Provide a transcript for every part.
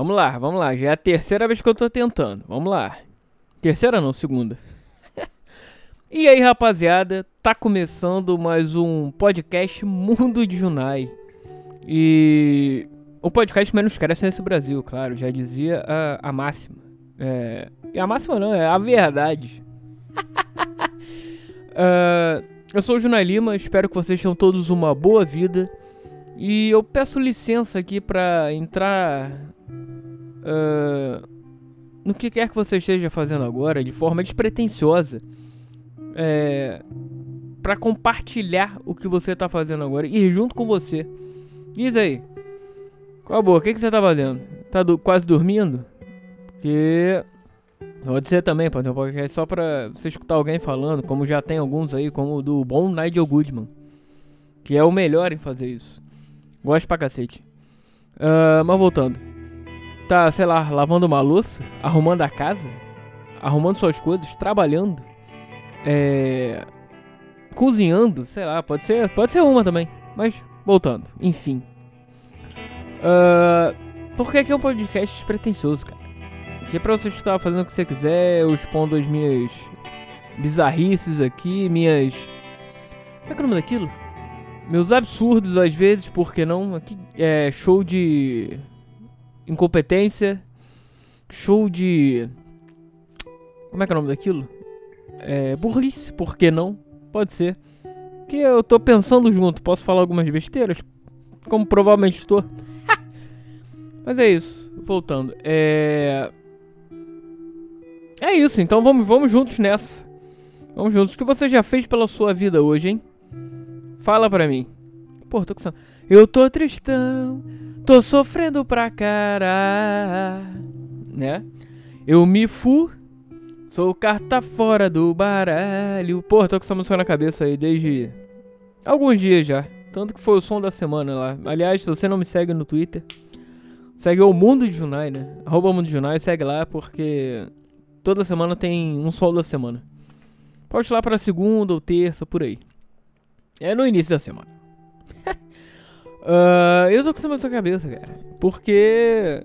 Vamos lá, vamos lá. Já é a terceira vez que eu tô tentando. Vamos lá. Terceira não, segunda. e aí, rapaziada, tá começando mais um podcast Mundo de Junai. E o podcast menos cresce nesse Brasil, claro, já dizia a, a máxima. É, e a máxima não, é a verdade. uh, eu sou o Junai Lima, espero que vocês tenham todos uma boa vida. E eu peço licença aqui pra entrar uh, no que quer que você esteja fazendo agora, de forma despretensiosa, é, para compartilhar o que você tá fazendo agora e ir junto com você. Diz aí, qual a boa? O que, que você tá fazendo? Tá do, quase dormindo? Porque Pode ser também, pode ter um podcast só pra você escutar alguém falando, como já tem alguns aí, como o do bom Nigel Goodman. Que é o melhor em fazer isso. Gosto pra cacete. Uh, mas voltando. Tá, sei lá, lavando uma louça, arrumando a casa, arrumando suas coisas, trabalhando, é, cozinhando, sei lá, pode ser, pode ser uma também. Mas voltando, enfim. Uh, porque aqui é um podcast despretensioso, cara. Aqui é pra você estar fazendo o que você quiser, eu expondo as minhas bizarrices aqui, minhas. Como é que é o nome daquilo? Meus absurdos às vezes, por que não? Aqui é show de incompetência, show de. Como é que é o nome daquilo? É, burrice, por que não? Pode ser. Que eu tô pensando junto, posso falar algumas besteiras? Como provavelmente estou. Mas é isso, voltando. É. É isso, então vamos, vamos juntos nessa. Vamos juntos. O que você já fez pela sua vida hoje, hein? Fala pra mim. Pô, tô com Eu tô tristão, tô sofrendo pra cara. Né? Eu me fu, sou carta fora do baralho. Pô, tô com essa música na cabeça aí desde alguns dias já. Tanto que foi o som da semana lá. Aliás, se você não me segue no Twitter, segue o Mundo de Junai, né? Arroba Mundo de Junai, segue lá porque Toda semana tem um sol da semana. Pode ir lá para segunda ou terça, por aí. É no início da semana. Uh, eu tô com essa na cabeça, cara. Porque.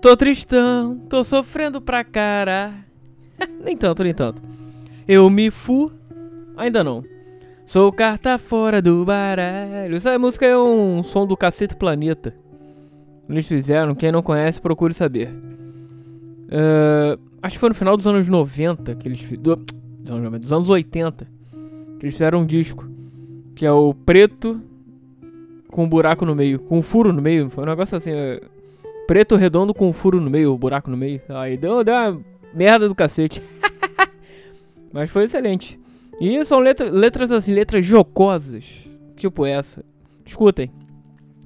Tô tristão, tô sofrendo pra cara. nem tanto, nem tanto. Eu me fu. Ainda não. Sou carta fora do baralho. Essa música é um som do Cacete Planeta. Eles fizeram, quem não conhece, procure saber. Uh, acho que foi no final dos anos 90 que eles do, dos anos 80 que eles fizeram um disco que é o preto com um buraco no meio, com um furo no meio, foi um negócio assim, é, preto redondo com um furo no meio, um buraco no meio. Aí deu, deu uma merda do cacete. Mas foi excelente. E são letra, letras assim, letras jocosas, tipo essa. Escutem.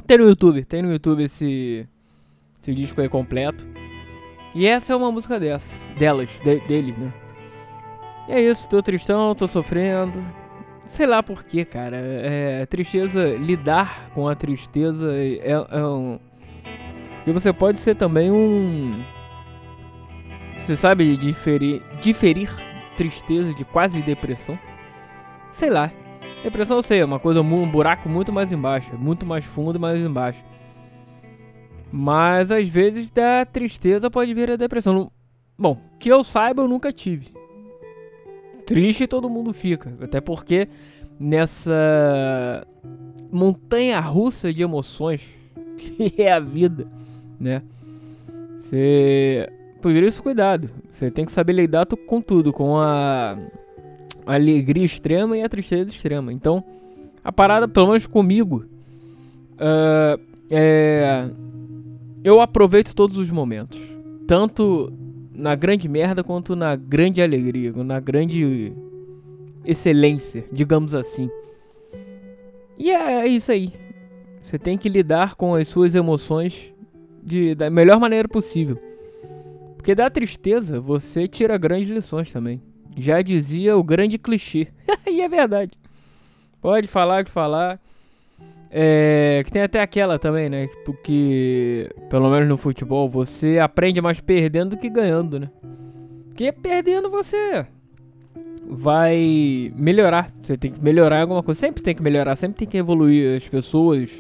Tem no YouTube, tem no YouTube esse esse disco aí completo. E essa é uma música dessas, delas, de, dele, né? E é isso, tô tristão, tô sofrendo. Sei lá porquê, cara. É, tristeza, lidar com a tristeza é, é um. Que você pode ser também um. Você sabe diferir, diferir tristeza de quase depressão? Sei lá. Depressão eu sei, é uma coisa, um buraco muito mais embaixo, muito mais fundo e mais embaixo. Mas às vezes da tristeza pode vir a depressão. Bom, que eu saiba, eu nunca tive. Triste todo mundo fica. Até porque nessa montanha russa de emoções que é a vida, né? Você. Por isso, cuidado. Você tem que saber lidar com tudo, com a alegria extrema e a tristeza extrema. Então, a parada, pelo menos comigo, uh, é eu aproveito todos os momentos. Tanto na grande merda quanto na grande alegria, na grande excelência, digamos assim. E é, é isso aí. Você tem que lidar com as suas emoções de, da melhor maneira possível. Porque da tristeza você tira grandes lições também. Já dizia o grande clichê. e é verdade. Pode falar que falar. É, que tem até aquela também, né? Porque, pelo menos no futebol, você aprende mais perdendo do que ganhando, né? Porque perdendo você vai melhorar. Você tem que melhorar alguma coisa. Sempre tem que melhorar, sempre tem que evoluir as pessoas.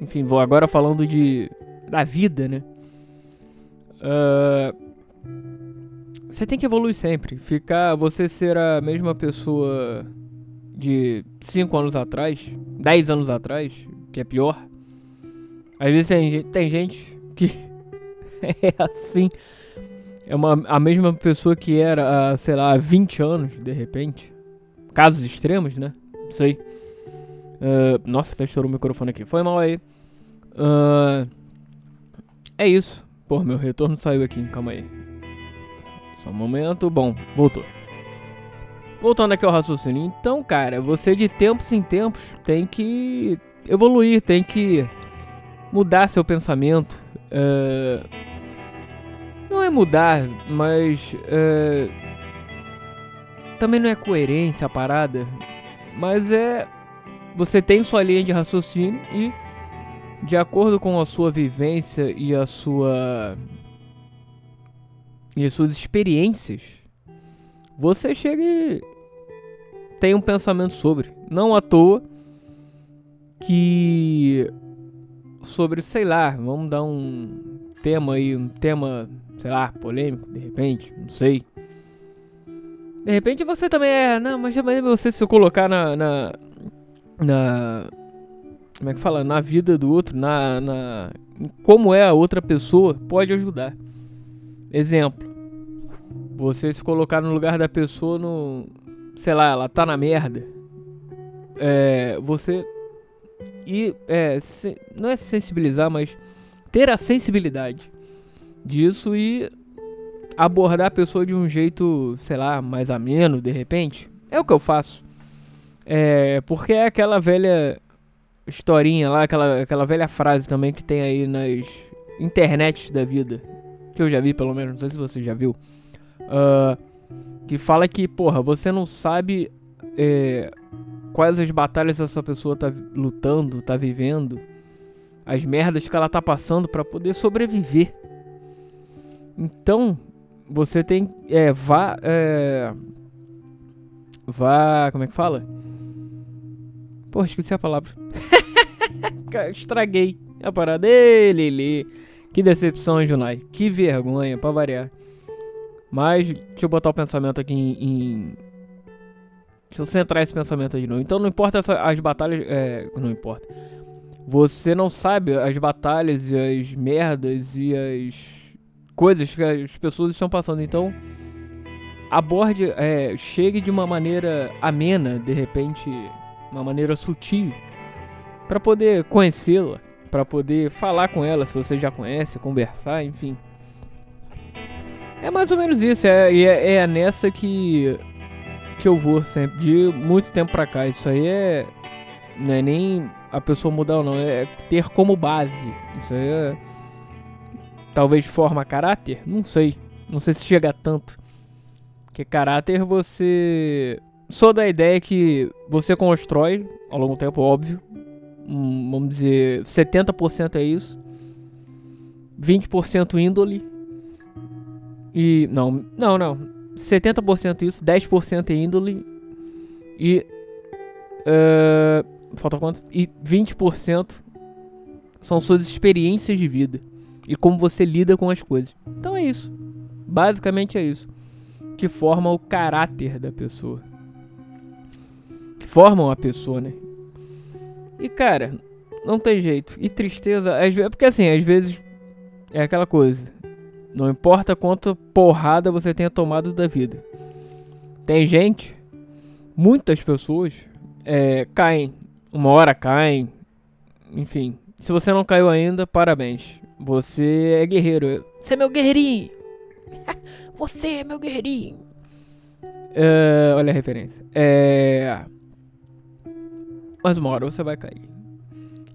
Enfim, vou agora falando de da vida, né? Uh, você tem que evoluir sempre. Ficar. Você ser a mesma pessoa de 5 anos atrás, 10 anos atrás, que é pior. Às vezes tem, tem gente que é assim. É uma, a mesma pessoa que era sei lá, 20 anos, de repente. Casos extremos, né? Não sei. Uh, nossa, até estourou o microfone aqui. Foi mal aí. Uh, é isso. Pô, meu retorno saiu aqui. Calma aí. Só um momento. Bom, voltou. Voltando aqui ao raciocínio. Então, cara, você de tempos em tempos tem que evoluir, tem que mudar seu pensamento. Uh, não é mudar, mas. Uh, também não é coerência a parada. Mas é. Você tem sua linha de raciocínio e, de acordo com a sua vivência e a sua. e as suas experiências, você chega e tem um pensamento sobre. Não à toa que sobre, sei lá, vamos dar um tema aí, um tema, sei lá, polêmico, de repente, não sei. De repente você também é, não, mas também você se colocar na, na, na como é que fala, na vida do outro, na, na como é a outra pessoa, pode ajudar. Exemplo, você se colocar no lugar da pessoa no, sei lá, ela tá na merda. É, você e é, se, não é sensibilizar, mas ter a sensibilidade disso e abordar a pessoa de um jeito, sei lá, mais ameno, de repente. É o que eu faço. É, porque é aquela velha historinha lá, aquela, aquela velha frase também que tem aí nas internets da vida. Que eu já vi, pelo menos, não sei se você já viu. Uh, que fala que, porra, você não sabe é, quais as batalhas essa pessoa tá lutando, tá vivendo, as merdas que ela tá passando para poder sobreviver. Então, você tem. É, vá. É, vá. Como é que fala? Porra, esqueci a palavra. Estraguei a parada. Ei, Lili. Que decepção, Junai. Que vergonha, pra variar. Mas, deixa eu botar o pensamento aqui em. em... Deixa eu centrar esse pensamento aí de novo. Então não importa essa, as batalhas. É, não importa. Você não sabe as batalhas e as merdas e as coisas que as pessoas estão passando. Então, aborde, é, chegue de uma maneira amena, de repente, uma maneira sutil, para poder conhecê-la, para poder falar com ela, se você já conhece, conversar, enfim. É mais ou menos isso, é, é, é nessa que, que eu vou sempre, de muito tempo pra cá. Isso aí é. Não é nem a pessoa mudar ou não, é ter como base. Isso aí é. Talvez forma caráter? Não sei. Não sei se chega tanto. Porque caráter você. Sou da ideia que você constrói ao longo do tempo, óbvio. Um, vamos dizer, 70% é isso. 20% índole e. Não, não, não. 70% isso, 10% é índole. E. Uh, falta quanto? E 20% são suas experiências de vida. E como você lida com as coisas. Então é isso. Basicamente é isso. Que forma o caráter da pessoa. Que formam a pessoa, né? E cara, não tem jeito. E tristeza, às vezes. Porque assim, às vezes. É aquela coisa. Não importa quanto porrada você tenha tomado da vida. Tem gente, muitas pessoas, é, caem. Uma hora caem. Enfim, se você não caiu ainda, parabéns. Você é guerreiro. Você é meu guerreirinho. você é meu guerreirinho. É, olha a referência. É. Mas uma hora você vai cair.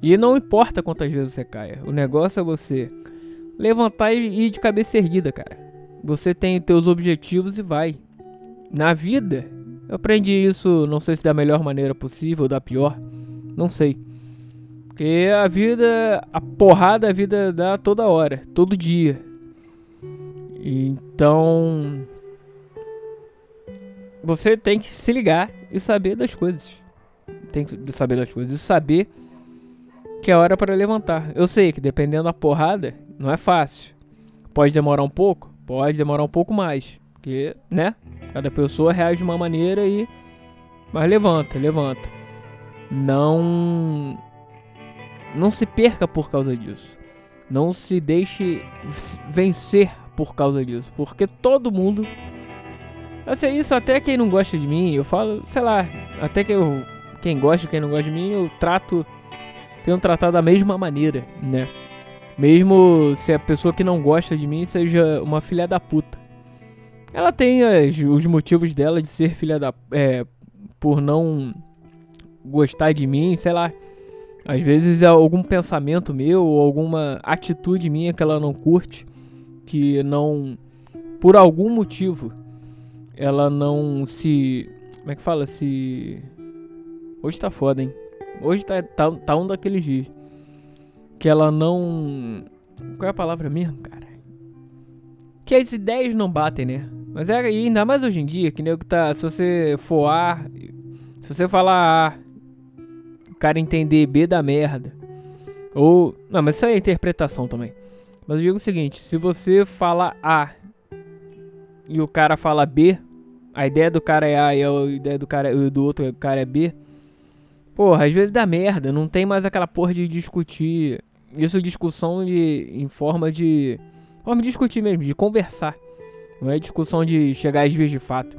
E não importa quantas vezes você caia. O negócio é você levantar e ir de cabeça erguida, cara. Você tem teus objetivos e vai. Na vida, eu aprendi isso, não sei se da melhor maneira possível ou da pior, não sei. Porque a vida, a porrada a vida dá toda hora, todo dia. Então, você tem que se ligar e saber das coisas. Tem que saber das coisas e saber que é hora para levantar. Eu sei que dependendo da porrada, não é fácil. Pode demorar um pouco? Pode demorar um pouco mais. Porque, né? Cada pessoa reage de uma maneira e. Mas levanta, levanta. Não. Não se perca por causa disso. Não se deixe vencer por causa disso. Porque todo mundo. Assim, isso até quem não gosta de mim, eu falo, sei lá, até que eu. Quem gosta, quem não gosta de mim, eu trato. Tenho tratado da mesma maneira, né? Mesmo se a pessoa que não gosta de mim seja uma filha da puta. Ela tem as, os motivos dela de ser filha da. É, por não gostar de mim, sei lá. Às vezes é algum pensamento meu ou alguma atitude minha que ela não curte, que não. Por algum motivo, ela não se. Como é que fala? Se. Hoje tá foda, hein? Hoje tá, tá, tá um daqueles dias. Que ela não. Qual é a palavra mesmo, cara? Que as ideias não batem, né? Mas é ainda mais hoje em dia, que nem que tá. Se você for A, se você falar A o cara entender B da merda. Ou. Não, mas isso é interpretação também. Mas eu digo o seguinte: se você fala A e o cara fala B, a ideia do cara é A e a ideia do cara do outro cara é B. Porra, às vezes dá merda, não tem mais aquela porra de discutir. Isso discussão de, em forma de. Forma de discutir mesmo, de conversar. Não é discussão de chegar às vezes de fato.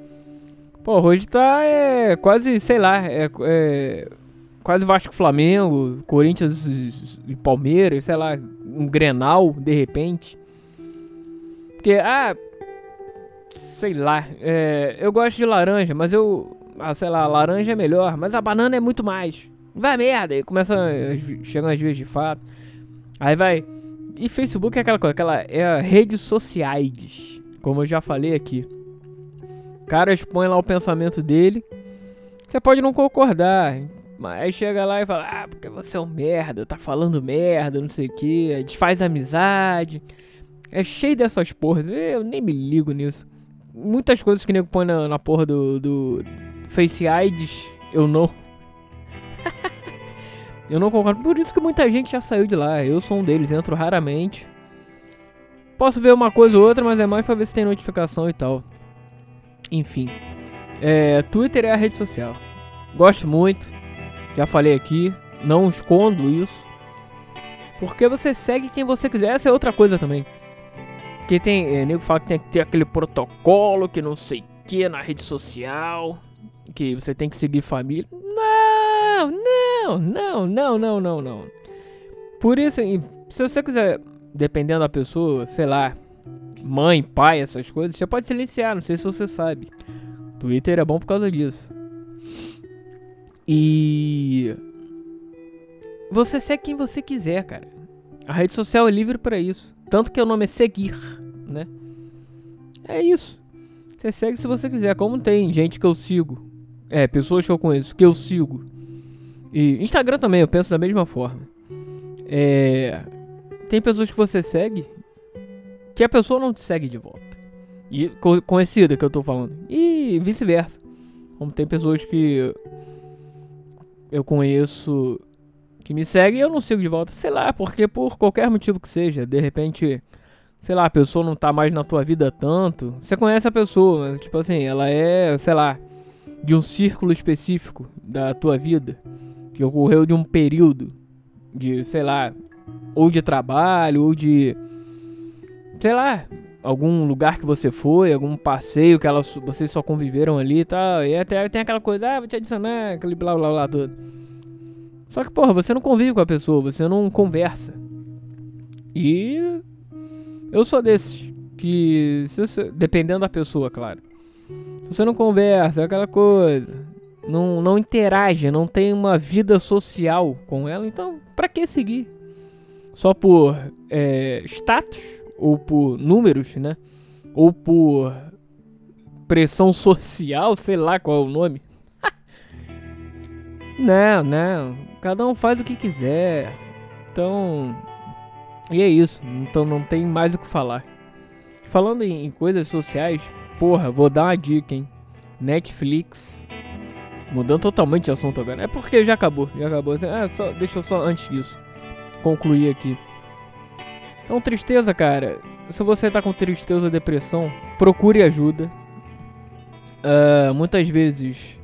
Pô, hoje tá é, quase, sei lá, é, é quase Vasco Flamengo, Corinthians e Palmeiras, sei lá, um Grenal, de repente. Porque, ah, sei lá, é, eu gosto de laranja, mas eu, ah, sei lá, laranja é melhor, mas a banana é muito mais. Vai merda, aí começa, chegam as vezes de fato. Aí vai, e Facebook é aquela coisa, aquela, é redes sociais, como eu já falei aqui. O cara expõe lá o pensamento dele, você pode não concordar, mas aí chega lá e fala, ah, porque você é um merda, tá falando merda, não sei o que, desfaz amizade. É cheio dessas porras, eu nem me ligo nisso. Muitas coisas que o nego põe na, na porra do, do Face AIDS, eu não. eu não concordo. Por isso que muita gente já saiu de lá. Eu sou um deles, entro raramente. Posso ver uma coisa ou outra, mas é mais pra ver se tem notificação e tal. Enfim. É, Twitter é a rede social. Gosto muito. Já falei aqui, não escondo isso. Porque você segue quem você quiser. Essa é outra coisa também. Porque tem. É, nego fala que tem que ter aquele protocolo que não sei que na rede social. Que você tem que seguir família. Não, não, não, não, não, não, não. Por isso, se você quiser, dependendo da pessoa, sei lá, mãe, pai, essas coisas, você pode silenciar, não sei se você sabe. Twitter é bom por causa disso. E você segue quem você quiser, cara. A rede social é livre para isso. Tanto que o nome é seguir, né? É isso. Você segue se você quiser. Como tem gente que eu sigo. É, pessoas que eu conheço, que eu sigo. E Instagram também, eu penso da mesma forma. É. Tem pessoas que você segue que a pessoa não te segue de volta. E conhecida que eu tô falando. E vice-versa. Como tem pessoas que eu conheço que me segue e eu não sigo de volta. Sei lá, porque por qualquer motivo que seja, de repente, sei lá, a pessoa não tá mais na tua vida tanto. Você conhece a pessoa, mas tipo assim, ela é, sei lá, de um círculo específico da tua vida que ocorreu de um período de, sei lá, ou de trabalho, ou de sei lá, algum lugar que você foi, algum passeio que vocês só conviveram ali e tal. E até tem aquela coisa, ah, vou te adicionar, aquele blá blá blá tudo. Só que, porra, você não convive com a pessoa, você não conversa. E eu sou desses que, dependendo da pessoa, claro. Você não conversa, é aquela coisa, não, não interage, não tem uma vida social com ela, então pra que seguir? Só por é, status? ou por números, né? Ou por pressão social, sei lá qual é o nome. não, não. Cada um faz o que quiser. Então. E é isso. Então não tem mais o que falar. Falando em coisas sociais, porra, vou dar uma dica, hein? Netflix. Mudando totalmente de assunto agora. É porque já acabou. Já acabou. Ah, só, deixa eu só antes disso. concluir aqui. Então, tristeza, cara. Se você tá com tristeza ou depressão, procure ajuda. Uh, muitas vezes,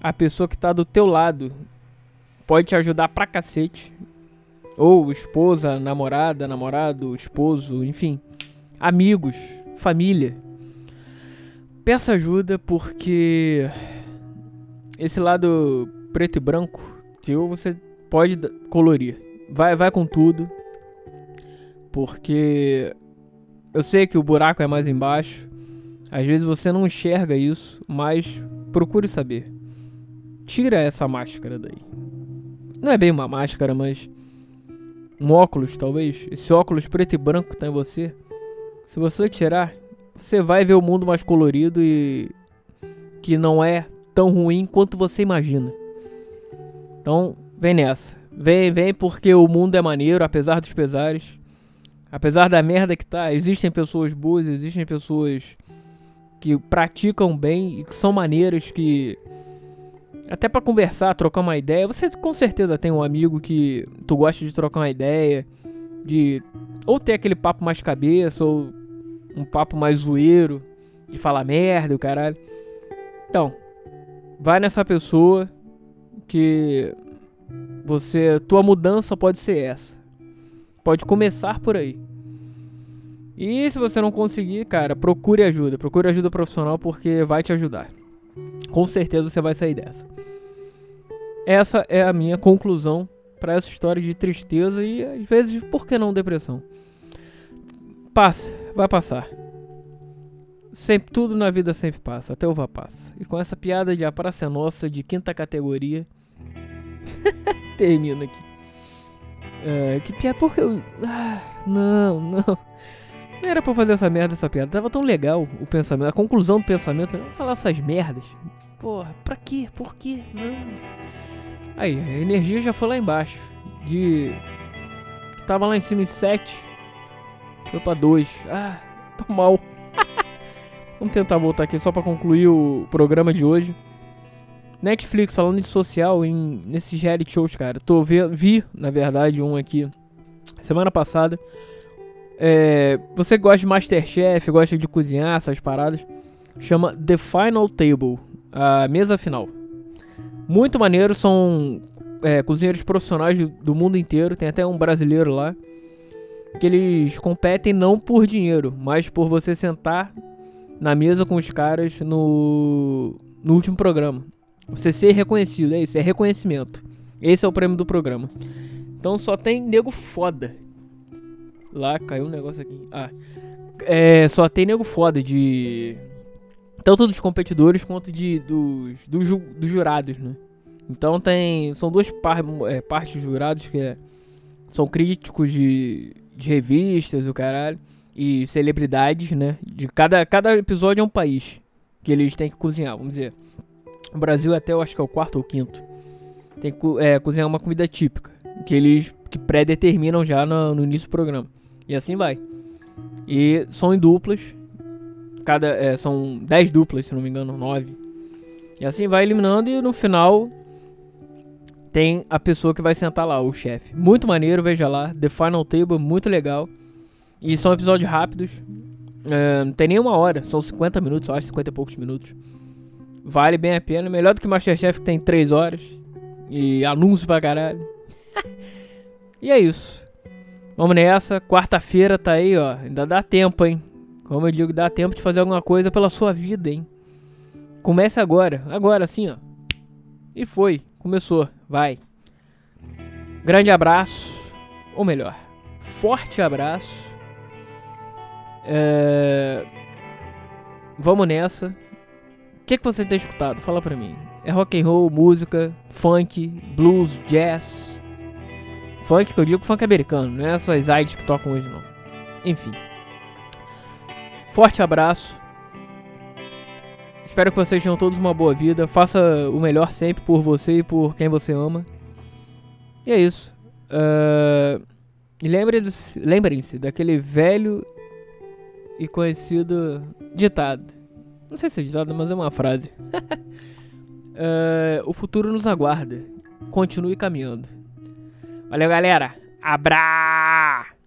a pessoa que tá do teu lado pode te ajudar pra cacete. Ou esposa, namorada, namorado, esposo, enfim. Amigos, família. Peça ajuda porque esse lado preto e branco teu você pode colorir. Vai, vai com tudo. Porque eu sei que o buraco é mais embaixo. Às vezes você não enxerga isso, mas procure saber. Tira essa máscara daí. Não é bem uma máscara, mas um óculos, talvez. Esse óculos preto e branco que tá em você. Se você tirar, você vai ver o mundo mais colorido e que não é tão ruim quanto você imagina. Então, vem nessa. Vem, vem porque o mundo é maneiro, apesar dos pesares. Apesar da merda que tá, existem pessoas boas, existem pessoas que praticam bem e que são maneiras que até para conversar, trocar uma ideia. Você com certeza tem um amigo que tu gosta de trocar uma ideia, de ou ter aquele papo mais cabeça, ou um papo mais zoeiro, de falar merda, o caralho. Então, vai nessa pessoa que você, tua mudança pode ser essa. Pode começar por aí. E se você não conseguir, cara, procure ajuda. Procure ajuda profissional porque vai te ajudar. Com certeza você vai sair dessa. Essa é a minha conclusão para essa história de tristeza e às vezes, por que não depressão? Passa, vai passar. Sempre, tudo na vida sempre passa, até o vá passa. E com essa piada de a praça é nossa de quinta categoria, termina aqui. É, que piada, porque eu. Ah, não, não. Não era pra fazer essa merda, essa piada. Tava tão legal o pensamento, a conclusão do pensamento. Não falar essas merdas. Porra, pra quê? Por quê? Não. Aí, a energia já foi lá embaixo. De. Tava lá em cima em 7. Foi pra 2. Ah, tô mal. Vamos tentar voltar aqui só pra concluir o programa de hoje. Netflix falando de social em nesses reality shows, cara. Tô vi, vi, na verdade, um aqui semana passada. É, você gosta de Masterchef, gosta de cozinhar, essas paradas. Chama The Final Table, a mesa final. Muito maneiro, são é, cozinheiros profissionais do mundo inteiro. Tem até um brasileiro lá. Que eles competem não por dinheiro, mas por você sentar na mesa com os caras no, no último programa. Você ser reconhecido, é isso, é reconhecimento. Esse é o prêmio do programa. Então só tem nego foda. Lá caiu um negócio aqui. Ah. É, só tem nego foda de tanto dos competidores quanto de, dos, dos, dos jurados, né? Então tem. São duas par, é, partes dos jurados que é, são críticos de, de revistas, o caralho. E celebridades, né? De cada, cada episódio é um país que eles têm que cozinhar, vamos dizer. O Brasil até eu acho que é o quarto ou quinto. Tem que é, cozinhar uma comida típica. Que eles que pré-determinam já no, no início do programa. E assim vai. E são em duplas Cada, é, são 10 duplas, se não me engano, 9. E assim vai eliminando e no final tem a pessoa que vai sentar lá, o chefe. Muito maneiro, veja lá. The Final Table, muito legal. E são episódios rápidos. É, não tem nem uma hora, são 50 minutos, eu acho, 50 e poucos minutos. Vale bem a pena. Melhor do que Masterchef que tem 3 horas. E anúncio pra caralho. e é isso. Vamos nessa. Quarta-feira tá aí, ó. Ainda dá tempo, hein? Como eu digo, dá tempo de fazer alguma coisa pela sua vida, hein? Comece agora, agora assim, ó. E foi, começou, vai. Grande abraço, ou melhor, forte abraço. É... Vamos nessa. O que, que você tem escutado? Fala pra mim. É rock and roll, música, funk, blues, jazz. Funk que eu digo funk americano, não é essas AIDS que tocam hoje não. Enfim. Forte abraço. Espero que vocês tenham todos uma boa vida. Faça o melhor sempre por você e por quem você ama. E é isso. Uh, lembrem-se lembrem daquele velho e conhecido ditado. Não sei se é ditado, mas é uma frase. uh, o futuro nos aguarda. Continue caminhando. Valeu, galera. Abra!